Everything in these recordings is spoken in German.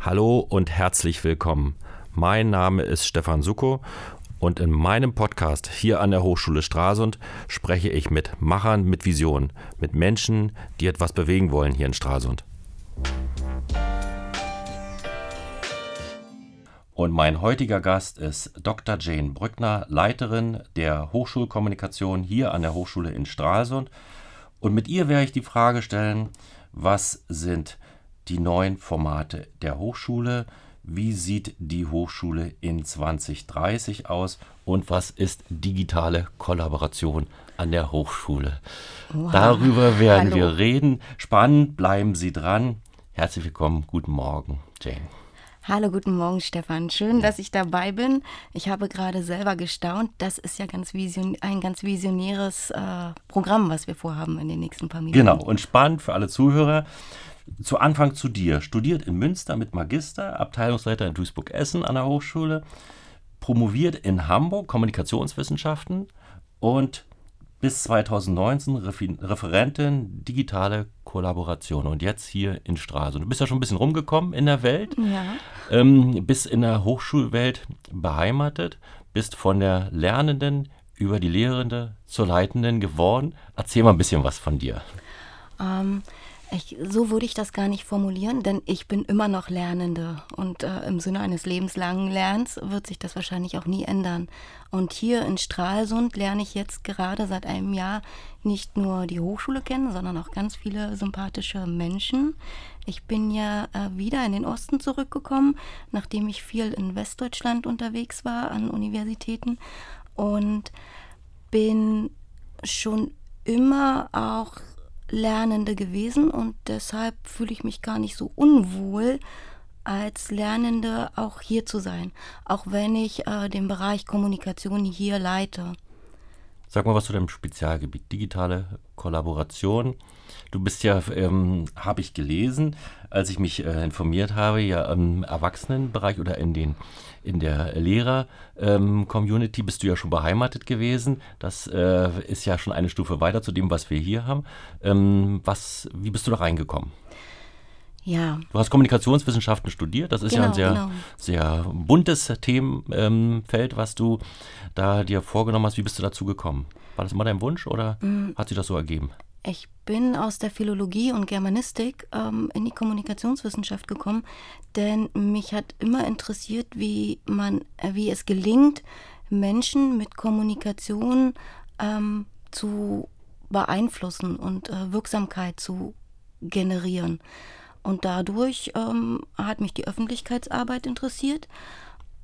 Hallo und herzlich willkommen. Mein Name ist Stefan Suko und in meinem Podcast hier an der Hochschule Stralsund spreche ich mit Machern mit Vision, mit Menschen, die etwas bewegen wollen hier in Stralsund. Und mein heutiger Gast ist Dr. Jane Brückner, Leiterin der Hochschulkommunikation hier an der Hochschule in Stralsund. Und mit ihr werde ich die Frage stellen, was sind die neuen Formate der Hochschule? Wie sieht die Hochschule in 2030 aus? Und was ist digitale Kollaboration an der Hochschule? Wow. Darüber werden Hallo. wir reden. Spannend, bleiben Sie dran. Herzlich willkommen, guten Morgen, Jane. Hallo, guten Morgen, Stefan. Schön, dass ich dabei bin. Ich habe gerade selber gestaunt. Das ist ja ganz vision ein ganz visionäres äh, Programm, was wir vorhaben in den nächsten paar Minuten. Genau, und spannend für alle Zuhörer. Zu Anfang zu dir. Studiert in Münster mit Magister, Abteilungsleiter in Duisburg-Essen an der Hochschule, promoviert in Hamburg Kommunikationswissenschaften und bis 2019 Referentin digitale Kollaboration und jetzt hier in Stralsund. Du bist ja schon ein bisschen rumgekommen in der Welt, ja. ähm, bist in der Hochschulwelt beheimatet, bist von der Lernenden über die Lehrende zur Leitenden geworden. Erzähl mal ein bisschen was von dir. Ähm, ich, so würde ich das gar nicht formulieren, denn ich bin immer noch Lernende und äh, im Sinne eines lebenslangen Lernens wird sich das wahrscheinlich auch nie ändern. Und hier in Stralsund lerne ich jetzt gerade seit einem Jahr nicht nur die Hochschule kennen, sondern auch ganz viele sympathische Menschen. Ich bin ja äh, wieder in den Osten zurückgekommen, nachdem ich viel in Westdeutschland unterwegs war an Universitäten und bin schon immer auch Lernende gewesen und deshalb fühle ich mich gar nicht so unwohl, als Lernende auch hier zu sein, auch wenn ich äh, den Bereich Kommunikation hier leite. Sag mal was zu deinem Spezialgebiet, digitale Kollaboration. Du bist ja, ähm, habe ich gelesen, als ich mich äh, informiert habe, ja im Erwachsenenbereich oder in, den, in der Lehrer-Community ähm, bist du ja schon beheimatet gewesen. Das äh, ist ja schon eine Stufe weiter zu dem, was wir hier haben. Ähm, was, wie bist du da reingekommen? Ja. Du hast Kommunikationswissenschaften studiert. Das ist genau, ja ein sehr, genau. sehr buntes Themenfeld, was du da dir vorgenommen hast. Wie bist du dazu gekommen? War das immer dein Wunsch oder mm. hat sich das so ergeben? Ich bin aus der Philologie und Germanistik ähm, in die Kommunikationswissenschaft gekommen, denn mich hat immer interessiert, wie man, äh, wie es gelingt, Menschen mit Kommunikation ähm, zu beeinflussen und äh, Wirksamkeit zu generieren. Und dadurch ähm, hat mich die Öffentlichkeitsarbeit interessiert.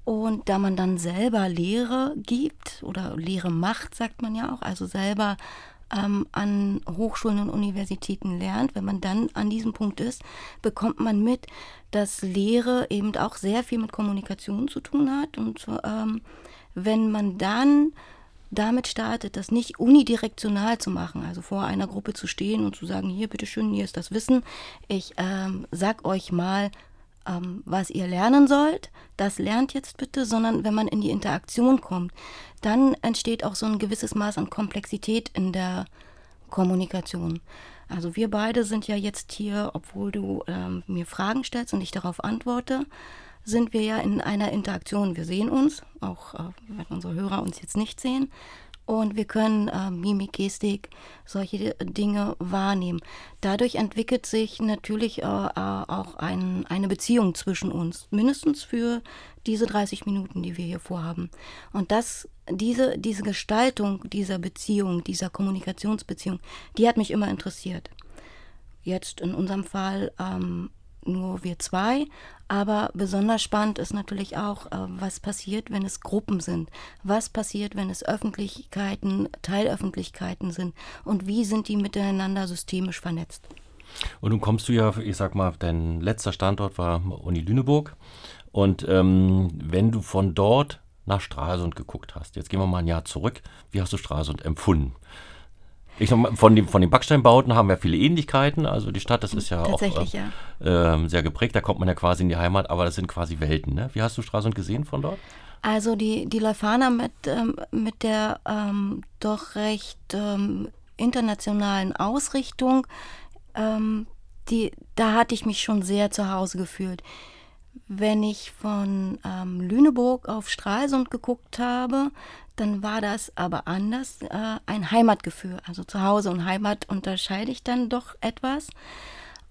Und da man dann selber Lehre gibt oder Lehre macht, sagt man ja auch, also selber ähm, an Hochschulen und Universitäten lernt, wenn man dann an diesem Punkt ist, bekommt man mit, dass Lehre eben auch sehr viel mit Kommunikation zu tun hat. Und ähm, wenn man dann damit startet, das nicht unidirektional zu machen, also vor einer Gruppe zu stehen und zu sagen, hier bitteschön, hier ist das Wissen, ich ähm, sag euch mal, ähm, was ihr lernen sollt, das lernt jetzt bitte, sondern wenn man in die Interaktion kommt, dann entsteht auch so ein gewisses Maß an Komplexität in der Kommunikation. Also wir beide sind ja jetzt hier, obwohl du ähm, mir Fragen stellst und ich darauf antworte, sind wir ja in einer Interaktion. Wir sehen uns, auch äh, wenn unsere Hörer uns jetzt nicht sehen. Und wir können äh, Mimik, Gestik, solche Dinge wahrnehmen. Dadurch entwickelt sich natürlich äh, äh auch ein, eine Beziehung zwischen uns, mindestens für diese 30 Minuten, die wir hier vorhaben. Und das, diese, diese Gestaltung dieser Beziehung, dieser Kommunikationsbeziehung, die hat mich immer interessiert. Jetzt in unserem Fall ähm, nur wir zwei. Aber besonders spannend ist natürlich auch, äh, was passiert, wenn es Gruppen sind. Was passiert, wenn es Öffentlichkeiten, Teilöffentlichkeiten sind. Und wie sind die miteinander systemisch vernetzt. Und nun kommst du ja, ich sag mal, dein letzter Standort war Uni Lüneburg. Und ähm, wenn du von dort nach Stralsund geguckt hast, jetzt gehen wir mal ein Jahr zurück, wie hast du Stralsund empfunden? Ich sag von, dem, von den Backsteinbauten haben wir viele Ähnlichkeiten. Also die Stadt, das ist ja auch äh, ja. Äh, sehr geprägt. Da kommt man ja quasi in die Heimat, aber das sind quasi Welten. Ne? Wie hast du Stralsund gesehen von dort? Also die, die Leuphana mit, ähm, mit der ähm, doch recht ähm, internationalen Ausrichtung, ähm, die, da hatte ich mich schon sehr zu Hause gefühlt. Wenn ich von ähm, Lüneburg auf Stralsund geguckt habe, dann war das aber anders, äh, ein Heimatgefühl. Also zu Hause und Heimat unterscheide ich dann doch etwas.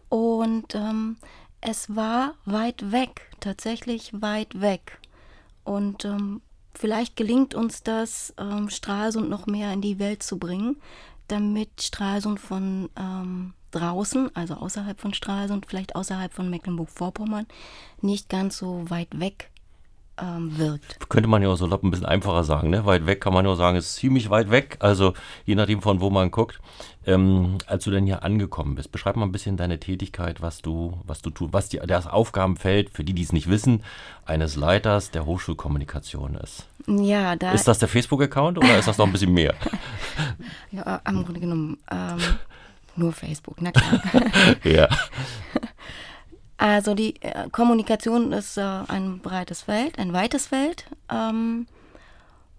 Und ähm, es war weit weg, tatsächlich weit weg. Und ähm, vielleicht gelingt uns das, ähm, Stralsund noch mehr in die Welt zu bringen, damit Stralsund von ähm, draußen, also außerhalb von Stralsund, vielleicht außerhalb von Mecklenburg-Vorpommern, nicht ganz so weit weg ähm, wirkt. Könnte man ja auch so ein bisschen einfacher sagen. Ne? Weit weg kann man nur sagen, ist ziemlich weit weg. Also je nachdem, von wo man guckt. Ähm, als du denn hier angekommen bist, beschreib mal ein bisschen deine Tätigkeit, was du, was du tust, was die, das Aufgabenfeld, für die, die es nicht wissen, eines Leiters der Hochschulkommunikation ist. Ja, da ist das der Facebook-Account oder ist das noch ein bisschen mehr? ja, am Grunde genommen ähm, nur Facebook, na klar. ja. Also die äh, Kommunikation ist äh, ein breites Feld, ein weites Feld. Ähm,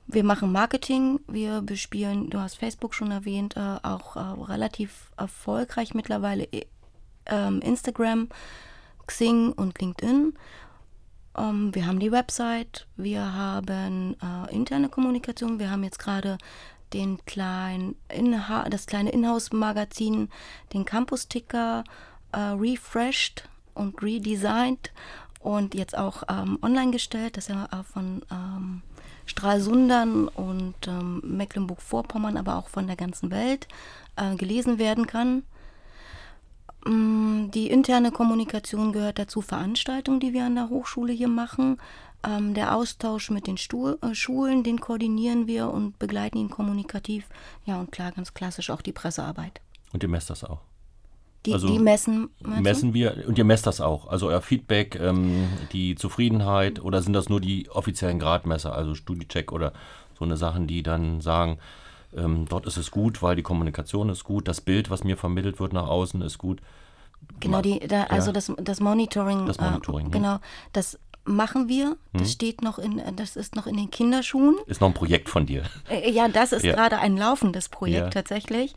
wir machen Marketing, wir bespielen, du hast Facebook schon erwähnt, äh, auch äh, relativ erfolgreich mittlerweile äh, ähm, Instagram, Xing und LinkedIn. Ähm, wir haben die Website, wir haben äh, interne Kommunikation, wir haben jetzt gerade den kleinen Inha das kleine Inhouse-Magazin, den Campus-Ticker refreshed und redesigned und jetzt auch ähm, online gestellt, dass er äh, von ähm, Stralsundern und ähm, Mecklenburg-Vorpommern, aber auch von der ganzen Welt äh, gelesen werden kann. Ähm, die interne Kommunikation gehört dazu Veranstaltungen, die wir an der Hochschule hier machen. Ähm, der Austausch mit den Stuhl, äh, Schulen, den koordinieren wir und begleiten ihn kommunikativ. Ja, und klar, ganz klassisch auch die Pressearbeit. Und ihr messt das auch? Die, also die messen. Messen du? wir und ihr messt das auch. Also euer Feedback, ähm, die Zufriedenheit oder sind das nur die offiziellen Gradmesser, also Studiecheck oder so eine Sachen, die dann sagen, ähm, dort ist es gut, weil die Kommunikation ist gut, das Bild, was mir vermittelt wird nach außen, ist gut. Genau, die, da, also das, das Monitoring. Das Monitoring. Äh, genau, das machen wir. Das hm. steht noch in, das ist noch in den Kinderschuhen. Ist noch ein Projekt von dir. Äh, ja, das ist ja. gerade ein laufendes Projekt ja. tatsächlich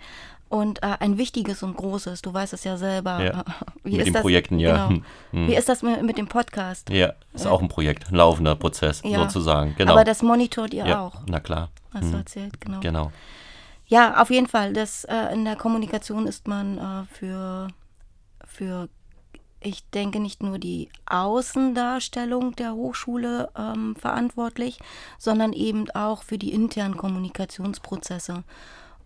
und äh, ein wichtiges und großes. Du weißt es ja selber. Ja. Wie mit den das? Projekten, ja. Genau. Hm. Wie ist das mit, mit, dem Podcast? Ja, ist auch ein Projekt, ein laufender Prozess sozusagen. Genau. Aber das monitort ihr ja. auch. Na klar. Hast du erzählt, genau. Genau. Ja, auf jeden Fall. Das, äh, in der Kommunikation ist man äh, für, für, ich denke, nicht nur die Außendarstellung der Hochschule ähm, verantwortlich, sondern eben auch für die internen Kommunikationsprozesse.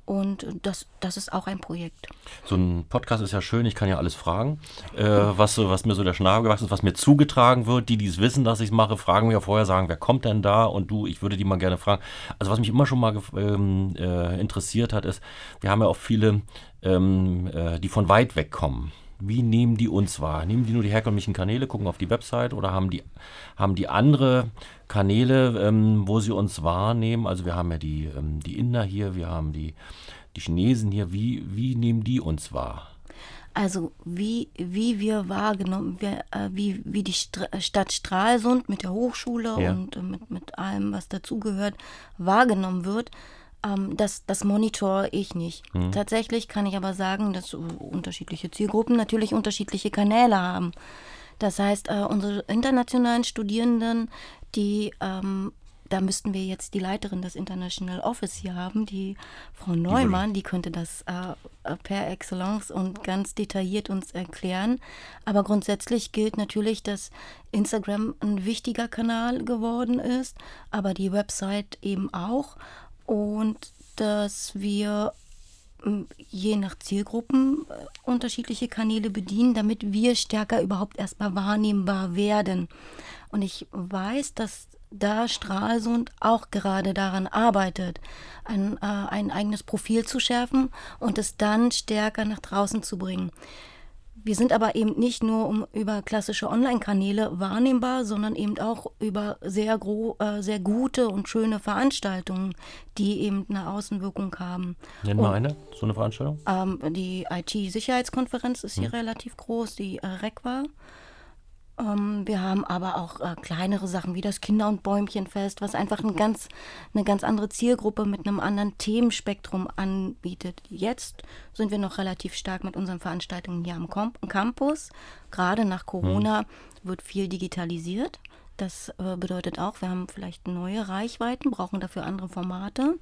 Und das, das ist auch ein Projekt. So ein Podcast ist ja schön, ich kann ja alles fragen, äh, was, was mir so der Schnabel gewachsen ist, was mir zugetragen wird. Die, die es wissen, dass ich es mache, fragen mir ja vorher, sagen, wer kommt denn da? Und du, ich würde die mal gerne fragen. Also was mich immer schon mal ähm, äh, interessiert hat, ist, wir haben ja auch viele, ähm, äh, die von weit weg kommen wie nehmen die uns wahr? Nehmen die nur die herkömmlichen Kanäle, gucken auf die Website oder haben die, haben die andere Kanäle, ähm, wo sie uns wahrnehmen? Also wir haben ja die, ähm, die Inder hier, wir haben die, die Chinesen hier. Wie, wie nehmen die uns wahr? Also wie, wie wir wahrgenommen, wir, äh, wie, wie die St Stadt Stralsund mit der Hochschule ja. und äh, mit, mit allem, was dazugehört, wahrgenommen wird, ähm, das, das monitor ich nicht. Mhm. Tatsächlich kann ich aber sagen, dass unterschiedliche Zielgruppen natürlich unterschiedliche Kanäle haben. Das heißt, äh, unsere internationalen Studierenden, die ähm, da müssten wir jetzt die Leiterin des International Office hier haben, die Frau Neumann, die könnte das äh, per Excellence und ganz detailliert uns erklären. Aber grundsätzlich gilt natürlich, dass Instagram ein wichtiger Kanal geworden ist, aber die Website eben auch und dass wir ähm, je nach Zielgruppen äh, unterschiedliche Kanäle bedienen, damit wir stärker überhaupt erstmal wahrnehmbar werden. Und ich weiß, dass da Stralsund auch gerade daran arbeitet, ein, äh, ein eigenes Profil zu schärfen und es dann stärker nach draußen zu bringen. Wir sind aber eben nicht nur um, über klassische Online-Kanäle wahrnehmbar, sondern eben auch über sehr, gro äh, sehr gute und schöne Veranstaltungen, die eben eine Außenwirkung haben. Nenn mal eine, so eine Veranstaltung. Ähm, die IT-Sicherheitskonferenz ist hier hm. relativ groß, die äh, RECWA. Ähm, wir haben aber auch äh, kleinere Sachen wie das Kinder- und Bäumchenfest, was einfach ein ganz, eine ganz andere Zielgruppe mit einem anderen Themenspektrum anbietet. Jetzt sind wir noch relativ stark mit unseren Veranstaltungen hier am Campus. Gerade nach Corona mhm. wird viel digitalisiert. Das äh, bedeutet auch, wir haben vielleicht neue Reichweiten, brauchen dafür andere Formate.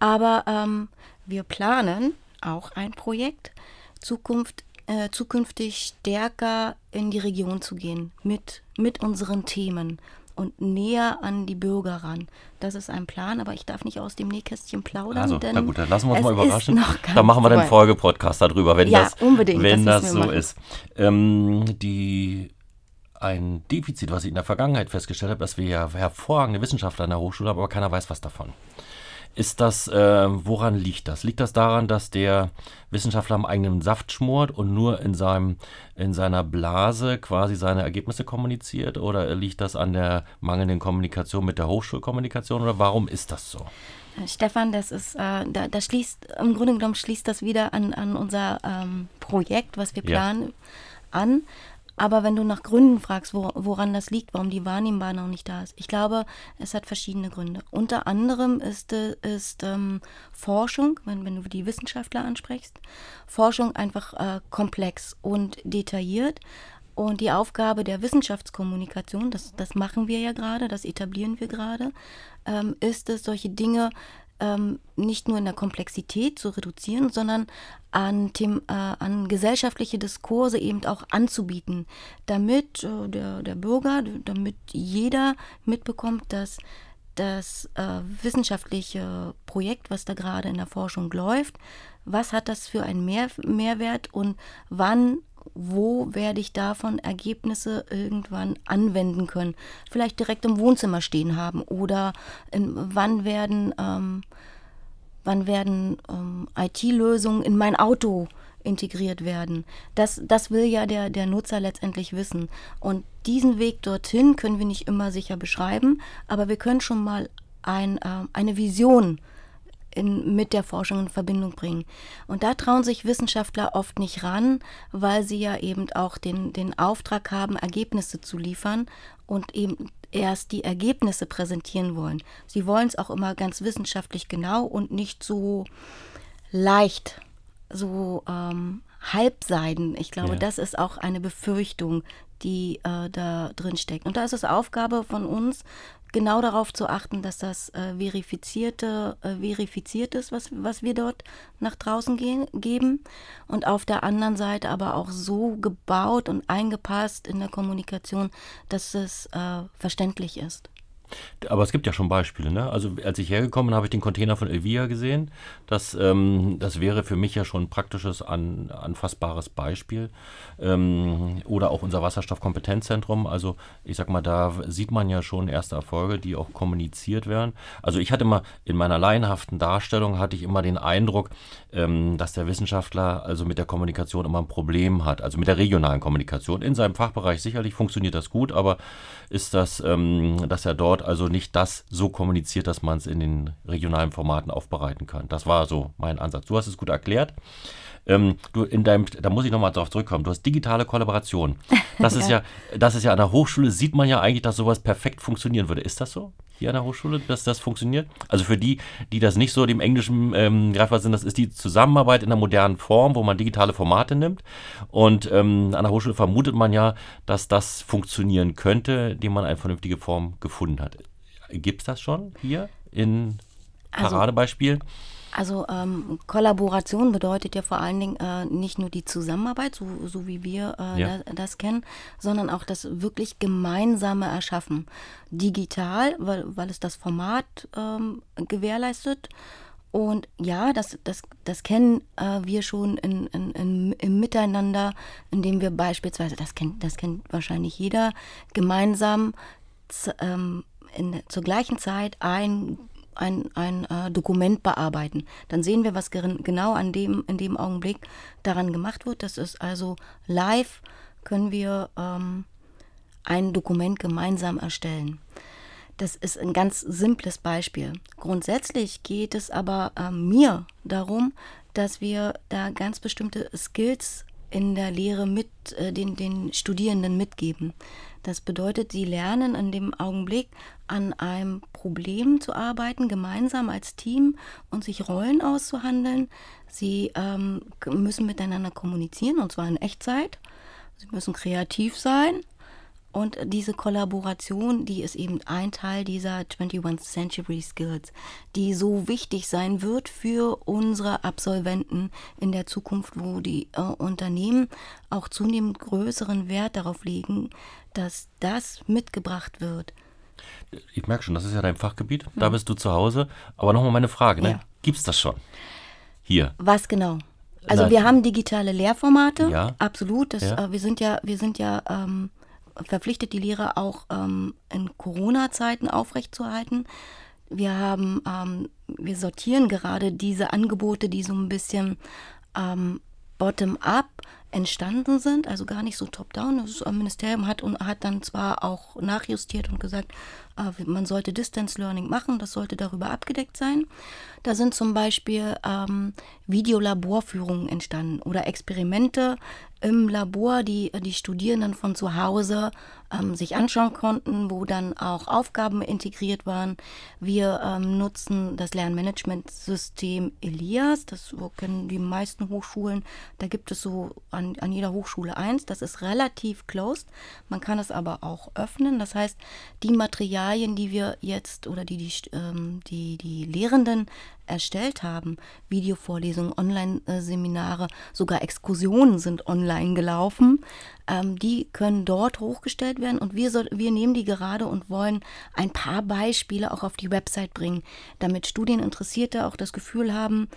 Aber ähm, wir planen auch ein Projekt, Zukunft äh, zukünftig stärker in die Region zu gehen mit, mit unseren Themen und näher an die Bürger ran. Das ist ein Plan, aber ich darf nicht aus dem Nähkästchen plaudern. Also, na gut, dann lassen wir uns mal überraschen. Dann machen wir den Folgepodcast darüber, wenn ja, das, unbedingt, wenn das, das so machen. ist. Ähm, die ein Defizit, was ich in der Vergangenheit festgestellt habe, dass wir ja hervorragende Wissenschaftler an der Hochschule haben, aber keiner weiß was davon. Ist das, äh, woran liegt das? Liegt das daran, dass der Wissenschaftler am eigenen Saft schmort und nur in, seinem, in seiner Blase quasi seine Ergebnisse kommuniziert? Oder liegt das an der mangelnden Kommunikation mit der Hochschulkommunikation? Oder warum ist das so? Stefan, das ist, äh, da, da, schließt, im Grunde genommen schließt das wieder an, an unser ähm, Projekt, was wir planen, ja. an. Aber wenn du nach Gründen fragst, wo, woran das liegt, warum die Wahrnehmbar noch nicht da ist, ich glaube, es hat verschiedene Gründe. Unter anderem ist, äh, ist ähm, Forschung, wenn, wenn du die Wissenschaftler ansprichst, Forschung einfach äh, komplex und detailliert. Und die Aufgabe der Wissenschaftskommunikation, das, das machen wir ja gerade, das etablieren wir gerade, ähm, ist es, solche Dinge ähm, nicht nur in der Komplexität zu reduzieren, sondern an, Them äh, an gesellschaftliche Diskurse eben auch anzubieten, damit äh, der, der Bürger, damit jeder mitbekommt, dass das äh, wissenschaftliche Projekt, was da gerade in der Forschung läuft, was hat das für einen Mehr Mehrwert und wann wo werde ich davon Ergebnisse irgendwann anwenden können? Vielleicht direkt im Wohnzimmer stehen haben oder in, wann werden, ähm, werden ähm, IT-Lösungen in mein Auto integriert werden. Das, das will ja der, der Nutzer letztendlich wissen. Und diesen Weg dorthin können wir nicht immer sicher beschreiben, aber wir können schon mal ein, äh, eine Vision in, mit der Forschung in Verbindung bringen. Und da trauen sich Wissenschaftler oft nicht ran, weil sie ja eben auch den, den Auftrag haben, Ergebnisse zu liefern und eben erst die Ergebnisse präsentieren wollen. Sie wollen es auch immer ganz wissenschaftlich genau und nicht so leicht, so ähm, halbseiden. Ich glaube, ja. das ist auch eine Befürchtung, die äh, da drin steckt. Und da ist es Aufgabe von uns, genau darauf zu achten, dass das äh, verifizierte, äh, verifiziert ist, was, was wir dort nach draußen gehen, geben. Und auf der anderen Seite aber auch so gebaut und eingepasst in der Kommunikation, dass es äh, verständlich ist. Aber es gibt ja schon Beispiele. Ne? Also als ich hergekommen bin, habe ich den Container von Elvia gesehen. Das, ähm, das wäre für mich ja schon ein praktisches, an, anfassbares Beispiel. Ähm, oder auch unser Wasserstoffkompetenzzentrum. Also ich sag mal, da sieht man ja schon erste Erfolge, die auch kommuniziert werden. Also ich hatte immer in meiner laienhaften Darstellung hatte ich immer den Eindruck, ähm, dass der Wissenschaftler also mit der Kommunikation immer ein Problem hat. Also mit der regionalen Kommunikation. In seinem Fachbereich sicherlich funktioniert das gut, aber ist das, ähm, dass er dort also nicht das so kommuniziert, dass man es in den regionalen Formaten aufbereiten kann. Das war so mein Ansatz. Du hast es gut erklärt. Ähm, du in deinem, da muss ich nochmal darauf zurückkommen. Du hast digitale Kollaboration. Das ist ja. ja, das ist ja an der Hochschule sieht man ja eigentlich, dass sowas perfekt funktionieren würde. Ist das so? Hier an der Hochschule, dass das funktioniert? Also für die, die das nicht so dem Englischen ähm, greifbar sind, das ist die Zusammenarbeit in einer modernen Form, wo man digitale Formate nimmt. Und ähm, an der Hochschule vermutet man ja, dass das funktionieren könnte, indem man eine vernünftige Form gefunden hat. Gibt es das schon hier in also Paradebeispielen? Also also ähm, Kollaboration bedeutet ja vor allen Dingen äh, nicht nur die Zusammenarbeit, so, so wie wir äh, ja. das, das, kennen, sondern auch das wirklich gemeinsame Erschaffen. Digital, weil, weil es das Format ähm, gewährleistet. Und ja, das, das, das kennen äh, wir schon in, in, in, im Miteinander, indem wir beispielsweise, das kennt, das kennt wahrscheinlich jeder, gemeinsam ähm, in, zur gleichen Zeit ein ein, ein äh, Dokument bearbeiten. Dann sehen wir, was genau an dem, in dem Augenblick daran gemacht wird. Das ist also live, können wir ähm, ein Dokument gemeinsam erstellen. Das ist ein ganz simples Beispiel. Grundsätzlich geht es aber äh, mir darum, dass wir da ganz bestimmte Skills in der Lehre mit äh, den, den Studierenden mitgeben. Das bedeutet, sie lernen in dem Augenblick an einem Problem zu arbeiten, gemeinsam als Team und sich Rollen auszuhandeln. Sie ähm, müssen miteinander kommunizieren und zwar in Echtzeit. Sie müssen kreativ sein und diese Kollaboration, die ist eben ein Teil dieser 21st Century Skills, die so wichtig sein wird für unsere Absolventen in der Zukunft, wo die äh, Unternehmen auch zunehmend größeren Wert darauf legen, dass das mitgebracht wird. Ich merke schon, das ist ja dein Fachgebiet, da bist du zu Hause. Aber nochmal meine Frage, ne? Ja. gibt es das schon? Hier. Was genau? Also Na, wir haben digitale Lehrformate, ja. absolut. Das, ja. Äh, wir sind ja, wir sind ja ähm, verpflichtet, die Lehre auch ähm, in Corona-Zeiten aufrechtzuerhalten. Wir haben, ähm, wir sortieren gerade diese Angebote, die so ein bisschen ähm, bottom-up entstanden sind, also gar nicht so top-down. Das Ministerium hat, hat dann zwar auch nachjustiert und gesagt, äh, man sollte Distance Learning machen, das sollte darüber abgedeckt sein. Da sind zum Beispiel ähm, Videolaborführungen entstanden oder Experimente im Labor, die die Studierenden von zu Hause ähm, sich anschauen konnten, wo dann auch Aufgaben integriert waren. Wir ähm, nutzen das Lernmanagementsystem Elias, das kennen die meisten Hochschulen. Da gibt es so an, an jeder Hochschule eins. Das ist relativ closed. Man kann es aber auch öffnen. Das heißt, die Materialien, die wir jetzt oder die die, ähm, die, die Lehrenden erstellt haben. Videovorlesungen, Online-Seminare, sogar Exkursionen sind online gelaufen. Ähm, die können dort hochgestellt werden und wir, so, wir nehmen die gerade und wollen ein paar Beispiele auch auf die Website bringen, damit Studieninteressierte auch das Gefühl haben,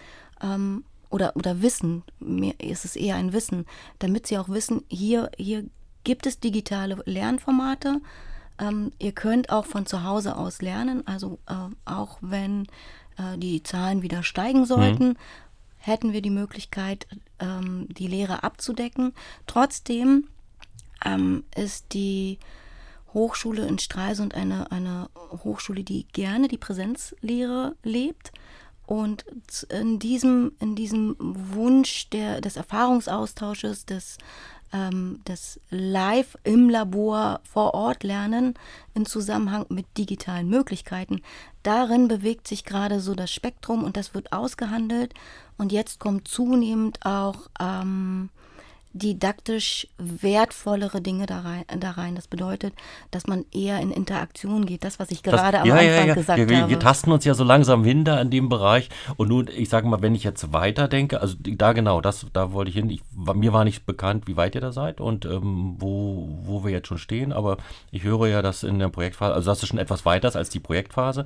ähm, oder, oder Wissen, mehr ist es eher ein Wissen, damit sie auch wissen, hier, hier gibt es digitale Lernformate. Ähm, ihr könnt auch von zu Hause aus lernen, also äh, auch wenn äh, die Zahlen wieder steigen sollten, mhm. Hätten wir die Möglichkeit, ähm, die Lehre abzudecken. Trotzdem ähm, ist die Hochschule in Stralsund eine, eine Hochschule, die gerne die Präsenzlehre lebt. Und in diesem, in diesem Wunsch der, des Erfahrungsaustausches, des ähm, das Live im Labor vor Ort lernen in Zusammenhang mit digitalen Möglichkeiten. Darin bewegt sich gerade so das Spektrum und das wird ausgehandelt. Und jetzt kommt zunehmend auch ähm, didaktisch wertvollere Dinge da rein, da rein. Das bedeutet, dass man eher in Interaktion geht. Das, was ich gerade das, am ja, Anfang ja, ja. gesagt wir, wir, habe. Wir tasten uns ja so langsam hinter in dem Bereich. Und nun, ich sage mal, wenn ich jetzt weiterdenke, also da genau, das, da wollte ich hin. Ich, mir war nicht bekannt, wie weit ihr da seid und ähm, wo, wo wir jetzt schon stehen. Aber ich höre ja, dass in der Projektphase, also das ist schon etwas weiter als die Projektphase,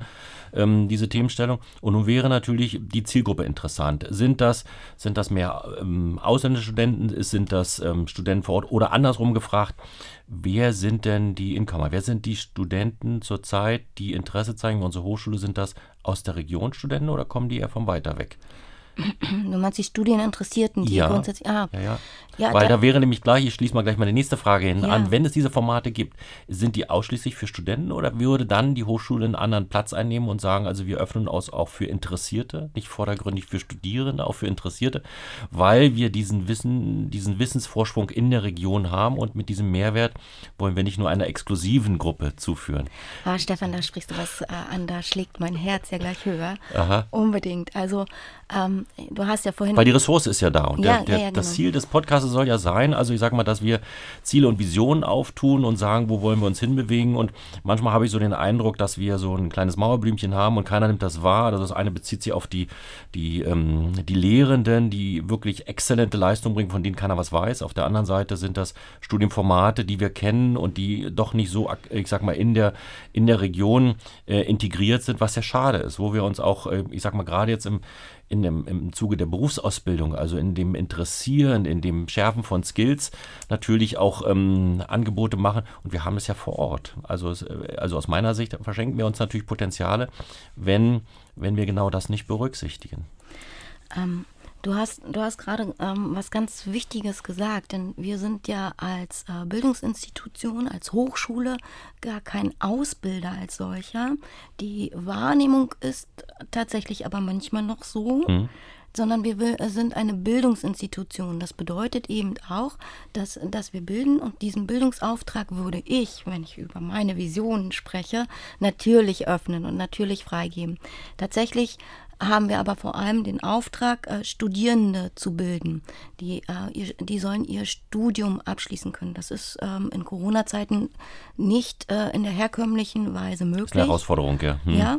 ähm, diese Themenstellung. Und nun wäre natürlich die Zielgruppe interessant. Sind das, sind das mehr ähm, ausländische Studenten? Sind das ähm, Studenten vor Ort? Oder andersrum gefragt, wer sind denn die Incomer? Wer sind die Studenten zurzeit, die Interesse zeigen? Unsere Hochschule sind das aus der Region Studenten oder kommen die eher von weiter weg? Du meinst die Studieninteressierten, die ja, grundsätzlich. Ah. Ja, ja. ja Weil da, da, wäre nämlich gleich, ich schließe mal gleich meine nächste Frage hin ja. an, wenn es diese Formate gibt, sind die ausschließlich für Studenten oder würde dann die Hochschule einen anderen Platz einnehmen und sagen, also wir öffnen uns auch für Interessierte, nicht vordergründig für Studierende, auch für Interessierte, weil wir diesen Wissen, diesen Wissensvorsprung in der Region haben und mit diesem Mehrwert wollen wir nicht nur einer exklusiven Gruppe zuführen. Ah, Stefan, da sprichst du was äh, an, da schlägt mein Herz ja gleich höher. Aha. Unbedingt. Also ähm, du hast ja vorhin. Weil die Ressource ist ja da. Und ja, der, der, ja, ja, das genau. Ziel des Podcasts soll ja sein, also ich sage mal, dass wir Ziele und Visionen auftun und sagen, wo wollen wir uns hinbewegen. Und manchmal habe ich so den Eindruck, dass wir so ein kleines Mauerblümchen haben und keiner nimmt das wahr. Also das eine bezieht sich auf die, die, ähm, die Lehrenden, die wirklich exzellente Leistung bringen, von denen keiner was weiß. Auf der anderen Seite sind das Studienformate, die wir kennen und die doch nicht so, ich sag mal, in der, in der Region äh, integriert sind, was ja schade ist, wo wir uns auch, äh, ich sag mal, gerade jetzt im, in dem, im Zuge der Berufsausbildung, also in dem Interessieren, in dem Schärfen von Skills natürlich auch ähm, Angebote machen. Und wir haben es ja vor Ort. Also, also aus meiner Sicht verschenken wir uns natürlich Potenziale, wenn, wenn wir genau das nicht berücksichtigen. Ähm, Du hast, du hast gerade ähm, was ganz Wichtiges gesagt, denn wir sind ja als äh, Bildungsinstitution, als Hochschule gar kein Ausbilder als solcher. Die Wahrnehmung ist tatsächlich aber manchmal noch so, mhm sondern wir sind eine Bildungsinstitution. Das bedeutet eben auch, dass, dass wir bilden und diesen Bildungsauftrag würde ich, wenn ich über meine Visionen spreche, natürlich öffnen und natürlich freigeben. Tatsächlich haben wir aber vor allem den Auftrag, äh, Studierende zu bilden. Die, äh, die sollen ihr Studium abschließen können. Das ist ähm, in Corona-Zeiten nicht äh, in der herkömmlichen Weise möglich. Das ist eine Herausforderung, ja. Hm. Ja,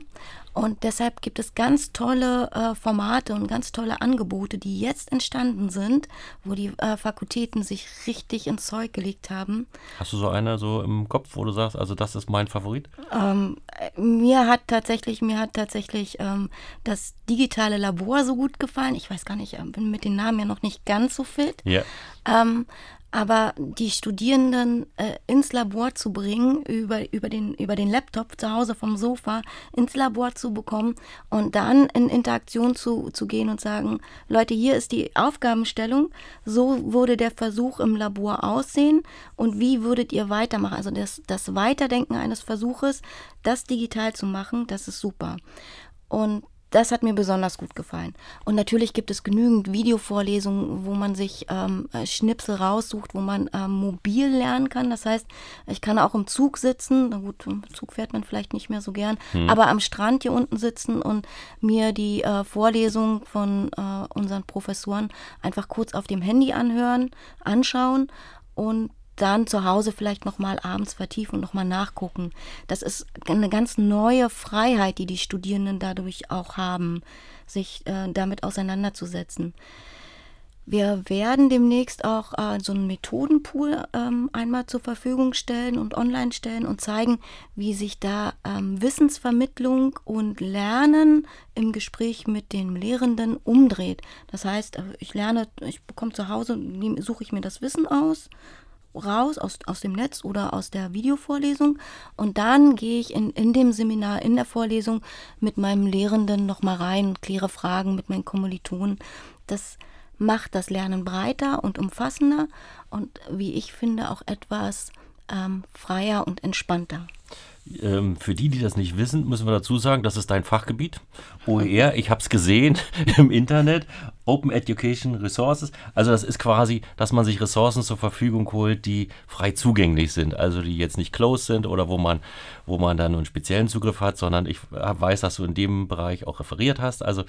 und deshalb gibt es ganz tolle äh, Formate und ganz tolle Angebote, die jetzt entstanden sind, wo die äh, Fakultäten sich richtig ins Zeug gelegt haben. Hast du so eine so im Kopf, wo du sagst, also das ist mein Favorit? Ähm, mir hat tatsächlich, mir hat tatsächlich ähm, das digitale Labor so gut gefallen. Ich weiß gar nicht, ich bin mit den Namen ja noch nicht ganz so fit. Ja. Ähm, aber die Studierenden äh, ins Labor zu bringen, über, über, den, über den Laptop zu Hause vom Sofa ins Labor zu bekommen und dann in Interaktion zu, zu gehen und sagen, Leute, hier ist die Aufgabenstellung, so würde der Versuch im Labor aussehen und wie würdet ihr weitermachen? Also das, das Weiterdenken eines Versuches, das digital zu machen, das ist super. Und das hat mir besonders gut gefallen. Und natürlich gibt es genügend Videovorlesungen, wo man sich ähm, äh, Schnipsel raussucht, wo man ähm, mobil lernen kann. Das heißt, ich kann auch im Zug sitzen. Na gut, im Zug fährt man vielleicht nicht mehr so gern, hm. aber am Strand hier unten sitzen und mir die äh, Vorlesung von äh, unseren Professoren einfach kurz auf dem Handy anhören, anschauen und dann zu Hause vielleicht nochmal abends vertiefen und nochmal nachgucken. Das ist eine ganz neue Freiheit, die die Studierenden dadurch auch haben, sich äh, damit auseinanderzusetzen. Wir werden demnächst auch äh, so einen Methodenpool ähm, einmal zur Verfügung stellen und online stellen und zeigen, wie sich da ähm, Wissensvermittlung und Lernen im Gespräch mit den Lehrenden umdreht. Das heißt, äh, ich lerne, ich bekomme zu Hause, suche ich mir das Wissen aus, raus aus, aus dem Netz oder aus der Videovorlesung und dann gehe ich in, in dem Seminar, in der Vorlesung mit meinem Lehrenden nochmal rein kläre Fragen mit meinen Kommilitonen. Das macht das Lernen breiter und umfassender und wie ich finde auch etwas ähm, freier und entspannter. Ähm, für die, die das nicht wissen, müssen wir dazu sagen, das ist dein Fachgebiet. OER, ich habe es gesehen im Internet, Open Education Resources. Also das ist quasi, dass man sich Ressourcen zur Verfügung holt, die frei zugänglich sind. Also die jetzt nicht closed sind oder wo man, wo man dann einen speziellen Zugriff hat, sondern ich weiß, dass du in dem Bereich auch referiert hast. Also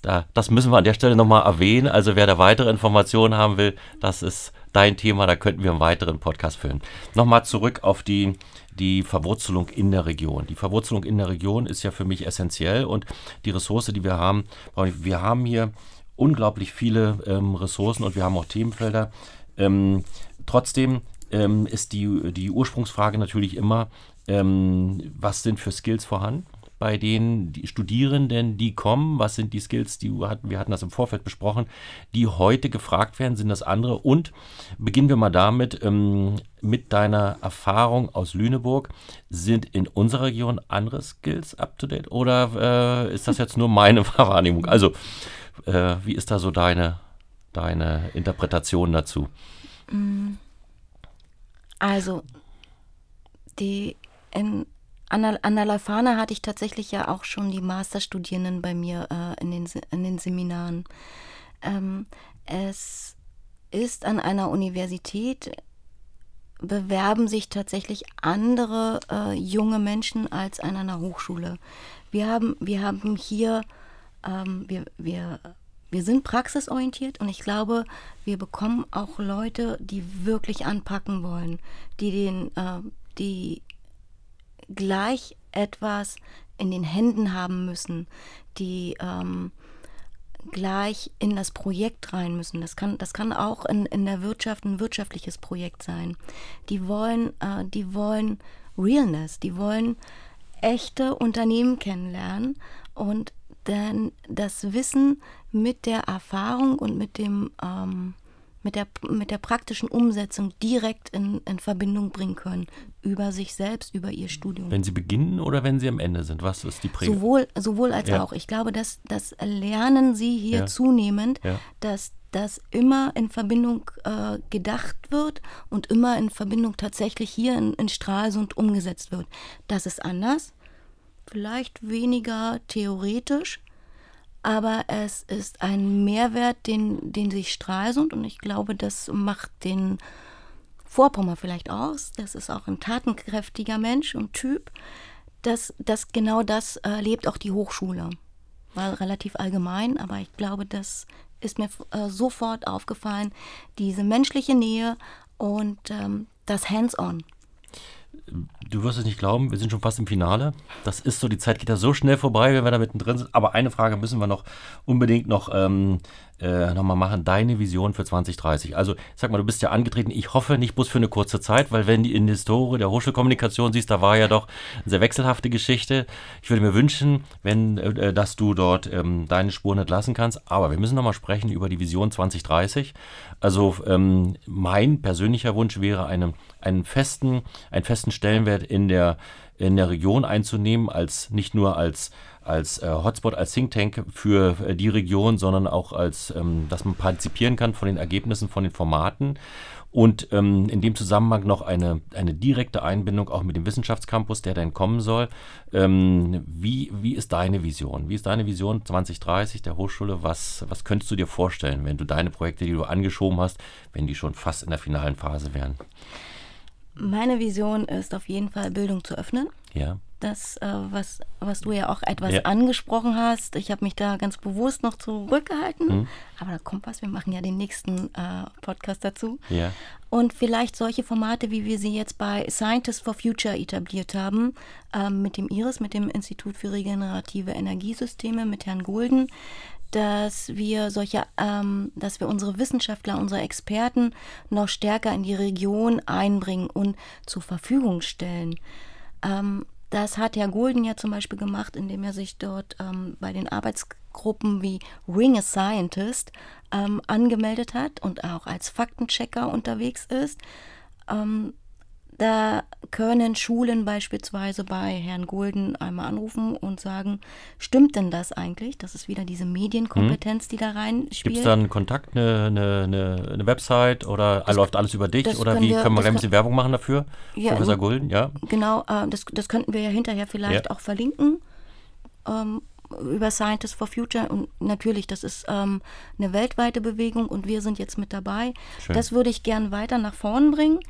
da, das müssen wir an der Stelle nochmal erwähnen. Also wer da weitere Informationen haben will, das ist dein Thema, da könnten wir einen weiteren Podcast füllen. Nochmal zurück auf die, die Verwurzelung in der Region. Die Verwurzelung in der Region ist ja für mich essentiell und die Ressource, die wir haben, wir haben hier unglaublich viele ähm, Ressourcen und wir haben auch Themenfelder. Ähm, trotzdem ähm, ist die, die Ursprungsfrage natürlich immer, ähm, was sind für Skills vorhanden? bei den Studierenden, die kommen? Was sind die Skills, die wir hatten, wir hatten das im Vorfeld besprochen, die heute gefragt werden? Sind das andere? Und beginnen wir mal damit, ähm, mit deiner Erfahrung aus Lüneburg, sind in unserer Region andere Skills up to date oder äh, ist das jetzt nur meine Wahrnehmung? Also, äh, wie ist da so deine, deine Interpretation dazu? Mm. Also, die in an der, an der Lafana hatte ich tatsächlich ja auch schon die Masterstudierenden bei mir äh, in, den, in den Seminaren. Ähm, es ist an einer Universität, bewerben sich tatsächlich andere äh, junge Menschen als an einer Hochschule. Wir haben, wir haben hier, ähm, wir, wir, wir sind praxisorientiert und ich glaube, wir bekommen auch Leute, die wirklich anpacken wollen, die den, äh, die gleich etwas in den Händen haben müssen, die ähm, gleich in das Projekt rein müssen. Das kann, das kann auch in, in der Wirtschaft ein wirtschaftliches Projekt sein. Die wollen, äh, die wollen Realness, die wollen echte Unternehmen kennenlernen und dann das Wissen mit der Erfahrung und mit dem ähm, mit der, mit der praktischen Umsetzung direkt in, in Verbindung bringen können. Über sich selbst, über ihr Studium. Wenn Sie beginnen oder wenn Sie am Ende sind? Was ist die Prägung? Sowohl, sowohl als ja. auch. Ich glaube, dass das lernen Sie hier ja. zunehmend, ja. dass das immer in Verbindung äh, gedacht wird und immer in Verbindung tatsächlich hier in, in Stralsund umgesetzt wird. Das ist anders, vielleicht weniger theoretisch, aber es ist ein Mehrwert, den, den sich Stralsund und ich glaube, das macht den Vorpommer vielleicht aus. Das ist auch ein tatenkräftiger Mensch und Typ. dass das genau das erlebt auch die Hochschule. War relativ allgemein, aber ich glaube, das ist mir äh, sofort aufgefallen, diese menschliche Nähe und ähm, das Hands-on. Du wirst es nicht glauben, wir sind schon fast im Finale. Das ist so, die Zeit geht ja so schnell vorbei, wenn wir da mittendrin sind. Aber eine Frage müssen wir noch unbedingt noch ähm, äh, nochmal machen, deine Vision für 2030. Also, sag mal, du bist ja angetreten, ich hoffe nicht bloß für eine kurze Zeit, weil wenn du in die Historie der Hochschulkommunikation siehst, da war ja doch eine sehr wechselhafte Geschichte. Ich würde mir wünschen, wenn, äh, dass du dort ähm, deine Spuren entlassen kannst. Aber wir müssen nochmal sprechen über die Vision 2030. Also, ähm, mein persönlicher Wunsch wäre, eine, einen, festen, einen festen Stellenwert in der in der Region einzunehmen, als nicht nur als als äh, Hotspot, als Think Tank für äh, die Region, sondern auch als, ähm, dass man partizipieren kann von den Ergebnissen, von den Formaten. Und ähm, in dem Zusammenhang noch eine, eine direkte Einbindung auch mit dem Wissenschaftscampus, der dann kommen soll. Ähm, wie, wie ist deine Vision? Wie ist deine Vision 2030 der Hochschule? Was, was könntest du dir vorstellen, wenn du deine Projekte, die du angeschoben hast, wenn die schon fast in der finalen Phase wären? Meine Vision ist auf jeden Fall, Bildung zu öffnen. Ja das, äh, was, was du ja auch etwas ja. angesprochen hast. Ich habe mich da ganz bewusst noch zurückgehalten. Hm. Aber da kommt was. Wir machen ja den nächsten äh, Podcast dazu. Ja. Und vielleicht solche Formate, wie wir sie jetzt bei Scientists for Future etabliert haben, ähm, mit dem IRIS, mit dem Institut für regenerative Energiesysteme, mit Herrn Gulden, dass wir solche, ähm, dass wir unsere Wissenschaftler, unsere Experten noch stärker in die Region einbringen und zur Verfügung stellen. Ähm, das hat Herr Gulden ja zum Beispiel gemacht, indem er sich dort ähm, bei den Arbeitsgruppen wie Ring a Scientist ähm, angemeldet hat und auch als Faktenchecker unterwegs ist. Ähm, da können Schulen beispielsweise bei Herrn Gulden einmal anrufen und sagen, stimmt denn das eigentlich? Das ist wieder diese Medienkompetenz, hm. die da reinspielt. Gibt es da einen Kontakt, eine, eine, eine Website oder das, läuft alles über dich? Oder wie wir, können wir ein bisschen Werbung machen dafür? Ja, Professor Gulden, ja. Genau, äh, das, das könnten wir ja hinterher vielleicht ja. auch verlinken. Ähm, über Scientists for Future und natürlich, das ist ähm, eine weltweite Bewegung und wir sind jetzt mit dabei. Schön. Das würde ich gern weiter nach vorn bringen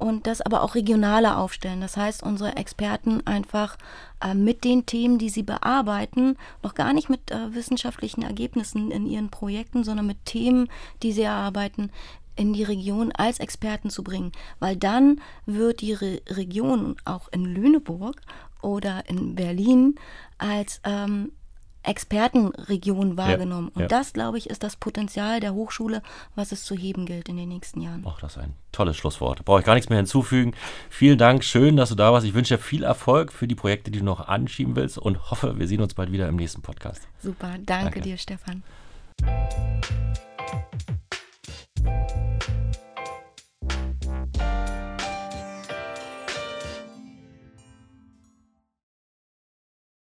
und das aber auch regionaler aufstellen. Das heißt, unsere Experten einfach äh, mit den Themen, die sie bearbeiten, noch gar nicht mit äh, wissenschaftlichen Ergebnissen in ihren Projekten, sondern mit Themen, die sie erarbeiten, in die Region als Experten zu bringen. Weil dann wird die Re Region auch in Lüneburg oder in Berlin als ähm, Expertenregion wahrgenommen. Ja, und ja. das, glaube ich, ist das Potenzial der Hochschule, was es zu heben gilt in den nächsten Jahren. Auch das ist ein tolles Schlusswort. Brauche ich gar nichts mehr hinzufügen. Vielen Dank, schön, dass du da warst. Ich wünsche dir viel Erfolg für die Projekte, die du noch anschieben willst und hoffe, wir sehen uns bald wieder im nächsten Podcast. Super, danke. danke. dir, Stefan.